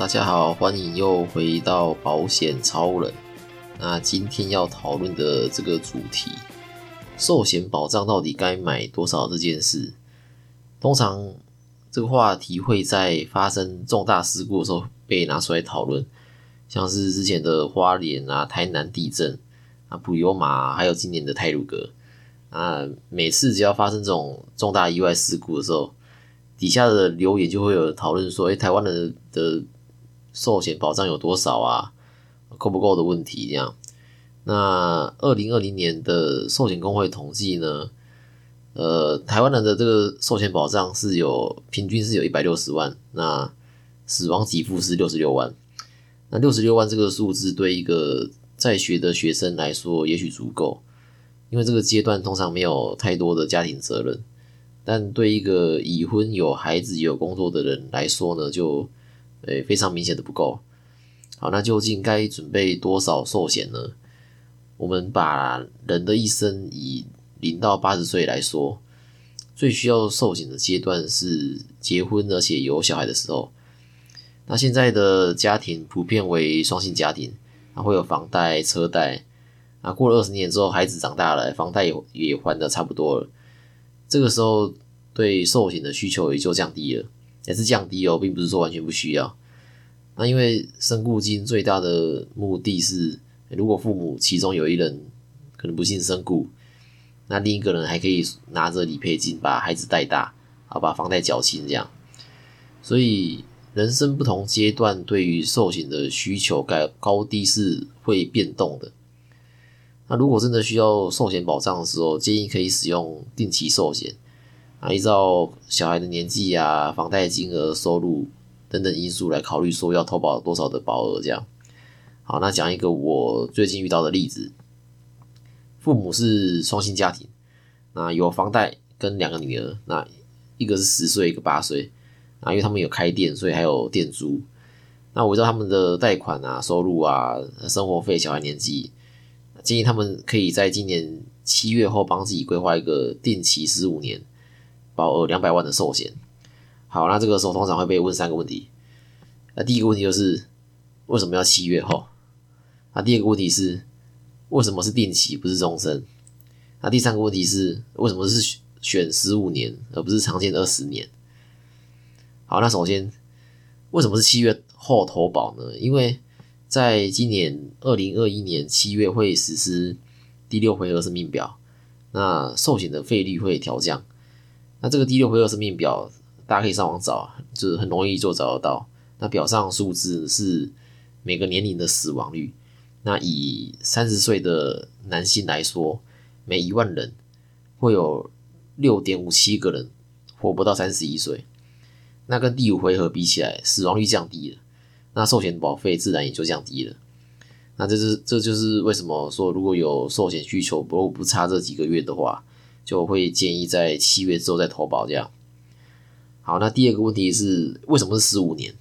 大家好，欢迎又回到保险超人。那今天要讨论的这个主题，寿险保障到底该买多少这件事，通常这个话题会在发生重大事故的时候被拿出来讨论，像是之前的花莲啊、台南地震啊、普悠马，还有今年的泰鲁格啊，每次只要发生这种重大意外事故的时候。底下的留言就会有讨论说：“哎，台湾的的寿险保障有多少啊？够不够的问题？”这样。那二零二零年的寿险工会统计呢？呃，台湾人的这个寿险保障是有平均是有一百六十万，那死亡给付是六十六万。那六十六万这个数字对一个在学的学生来说也许足够，因为这个阶段通常没有太多的家庭责任。但对一个已婚有孩子有工作的人来说呢，就诶非常明显的不够。好，那究竟该准备多少寿险呢？我们把人的一生以零到八十岁来说，最需要寿险的阶段是结婚而且有小孩的时候。那现在的家庭普遍为双性家庭，啊会有房贷车贷，啊过了二十年之后，孩子长大了，房贷也也还的差不多了。这个时候对寿险的需求也就降低了，也是降低哦，并不是说完全不需要。那因为身故金最大的目的是，如果父母其中有一人可能不幸身故，那另一个人还可以拿着理赔金把孩子带大，啊，把房贷缴清这样。所以人生不同阶段对于寿险的需求高高低是会变动的。那如果真的需要寿险保障的时候，建议可以使用定期寿险啊，依照小孩的年纪啊、房贷金额、收入等等因素来考虑，说要投保多少的保额。这样，好，那讲一个我最近遇到的例子：父母是双薪家庭，那有房贷跟两个女儿，那一个是十岁，一个八岁啊，因为他们有开店，所以还有店租。那我知道他们的贷款啊、收入啊、生活费、小孩年纪。建议他们可以在今年七月后帮自己规划一个定期十五年保额两百万的寿险。好，那这个时候通常会被问三个问题。那第一个问题就是为什么要七月后？那第二个问题是为什么是定期不是终身？那第三个问题是为什么是选十五年而不是常见的二十年？好，那首先为什么是七月后投保呢？因为在今年二零二一年七月会实施第六回合生命表，那寿险的费率会调降。那这个第六回合生命表，大家可以上网找，就是很容易就找得到。那表上数字是每个年龄的死亡率。那以三十岁的男性来说，每一万人会有六点五七个人活不到三十一岁。那跟第五回合比起来，死亡率降低了。那寿险保费自然也就降低了。那这是这就是为什么说如果有寿险需求，不不差这几个月的话，就会建议在七月之后再投保这样。好，那第二个问题是为什么是十五年？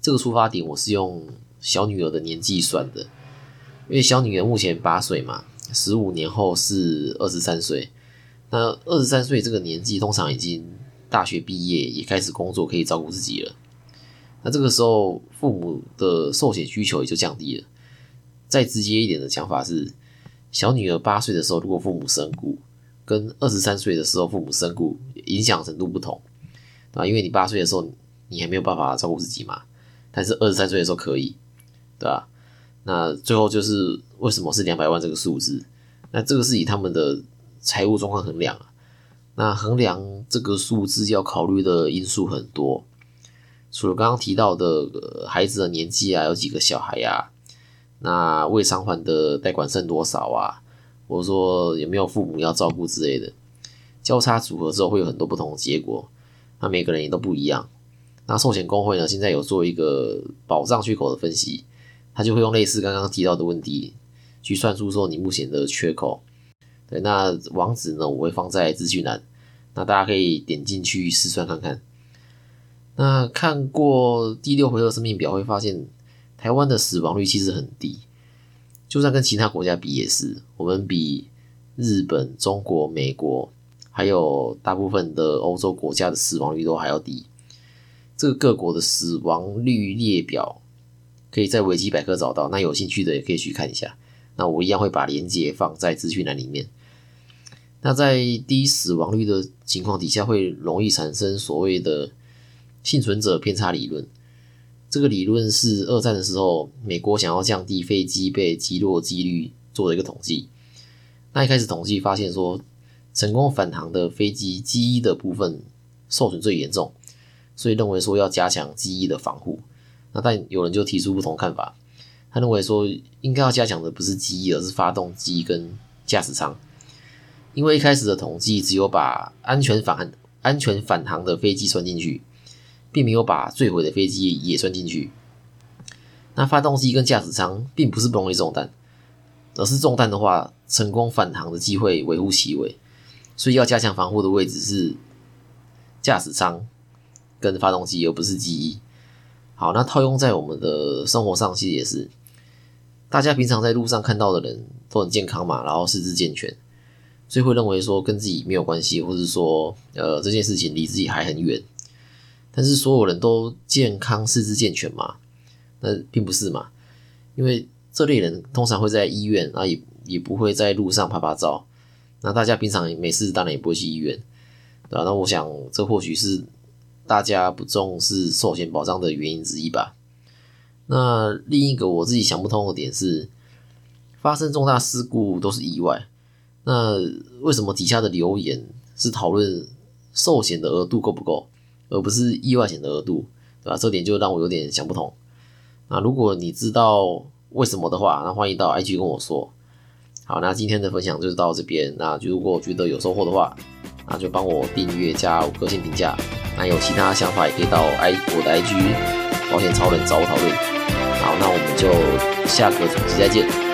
这个出发点我是用小女儿的年纪算的，因为小女儿目前八岁嘛，十五年后是二十三岁。那二十三岁这个年纪，通常已经大学毕业，也开始工作，可以照顾自己了。那这个时候，父母的寿险需求也就降低了。再直接一点的想法是，小女儿八岁的时候，如果父母身故，跟二十三岁的时候父母身故，影响程度不同啊。因为你八岁的时候，你还没有办法照顾自己嘛，但是二十三岁的时候可以，对吧？那最后就是为什么是两百万这个数字？那这个是以他们的财务状况衡量啊。那衡量这个数字要考虑的因素很多。除了刚刚提到的孩子的年纪啊，有几个小孩呀？那未偿还的贷款剩多少啊？或者说有没有父母要照顾之类的？交叉组合之后会有很多不同的结果，那每个人也都不一样。那寿险工会呢，现在有做一个保障缺口的分析，他就会用类似刚刚提到的问题去算出说你目前的缺口。对，那网址呢，我会放在资讯栏，那大家可以点进去试算看看。那看过第六回合生命表，会发现台湾的死亡率其实很低，就算跟其他国家比也是，我们比日本、中国、美国，还有大部分的欧洲国家的死亡率都还要低。这个各国的死亡率列表可以在维基百科找到，那有兴趣的也可以去看一下。那我一样会把链接放在资讯栏里面。那在低死亡率的情况底下，会容易产生所谓的幸存者偏差理论。这个理论是二战的时候，美国想要降低飞机被击落几率做的一个统计。那一开始统计发现说，成功返航的飞机机翼的部分受损最严重，所以认为说要加强机翼的防护。那但有人就提出不同看法，他认为说应该要加强的不是机翼，而是发动机跟驾驶舱。因为一开始的统计只有把安全返、安全返航的飞机算进去，并没有把坠毁的飞机也算进去。那发动机跟驾驶舱并不是不容易中弹，而是中弹的话，成功返航的机会微乎其微。所以要加强防护的位置是驾驶舱跟发动机，而不是机翼。好，那套用在我们的生活上，其实也是，大家平常在路上看到的人都很健康嘛，然后四肢健全。所以会认为说跟自己没有关系，或者说呃这件事情离自己还很远。但是所有人都健康、四肢健全嘛？那并不是嘛？因为这类人通常会在医院啊，也也不会在路上拍拍照。那大家平常没事当然也不会去医院，对吧？那我想这或许是大家不重视寿险保障的原因之一吧。那另一个我自己想不通的点是，发生重大事故都是意外。那为什么底下的留言是讨论寿险的额度够不够，而不是意外险的额度，对吧？这点就让我有点想不通。那如果你知道为什么的话，那欢迎到 IG 跟我说。好，那今天的分享就到这边。那如果觉得有收获的话，那就帮我订阅加五颗星评价。那有其他想法也可以到 I 我的 IG 保险超人找我讨论。好，那我们就下个主题再见。